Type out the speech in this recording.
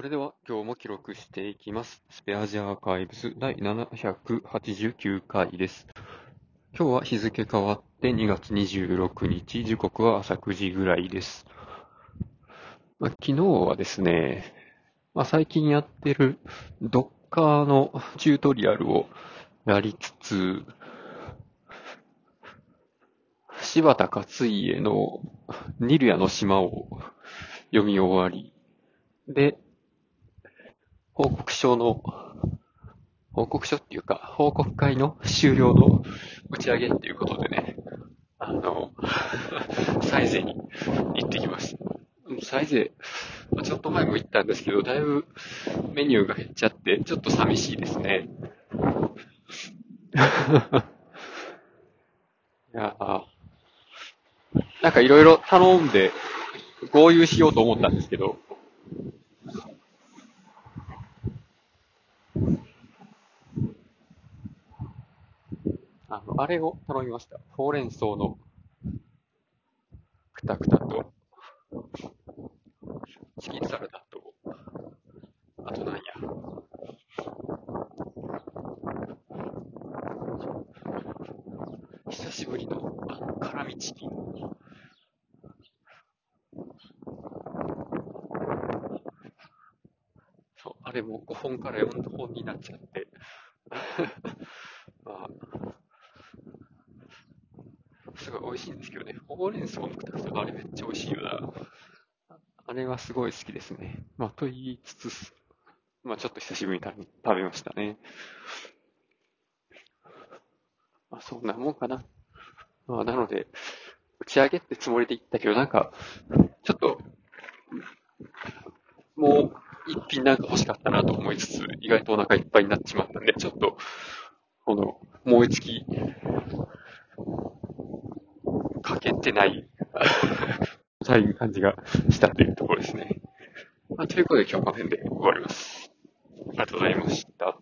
それでは今日も記録していきます。スペアジアアーカイブス第789回です。今日は日付変わって2月26日、時刻は朝9時ぐらいです。まあ、昨日はですね、まあ、最近やってる Docker のチュートリアルをやりつつ、柴田勝家のニルヤの島を読み終わり、で、報告書の、報告書っていうか、報告会の終了の打ち上げっていうことでね、あの、サイゼに行ってきました。サイゼ、ちょっと前も行ったんですけど、だいぶメニューが減っちゃって、ちょっと寂しいですね。いやなんかいろいろ頼んで合流しようと思ったんですけど、あの、あれを頼みました。ほうれん草のくたくたと、チキンサラダと、あとなんや。久しぶりのあの辛味チキン。そう、あれも5本から4本になっちゃって。すごい美味しいんですけどね。ほうれん草のくたくたあれめっちゃ美味しいよな。あれはすごい好きですね。まあ、と言いつつ、まあちょっと久しぶりに食べましたね。まあそんなもんかな。まあなので、打ち上げってつもりで行ったけど、なんか、ちょっと、もう一品なんか欲しかったなと思いつつ、意外とお腹いっぱいになってしまったんで、ちょっと、この、燃え尽き、かけてない、という感じがしたというところですね。まあ、ということで今日はこの辺で終わります。ありがとうございました。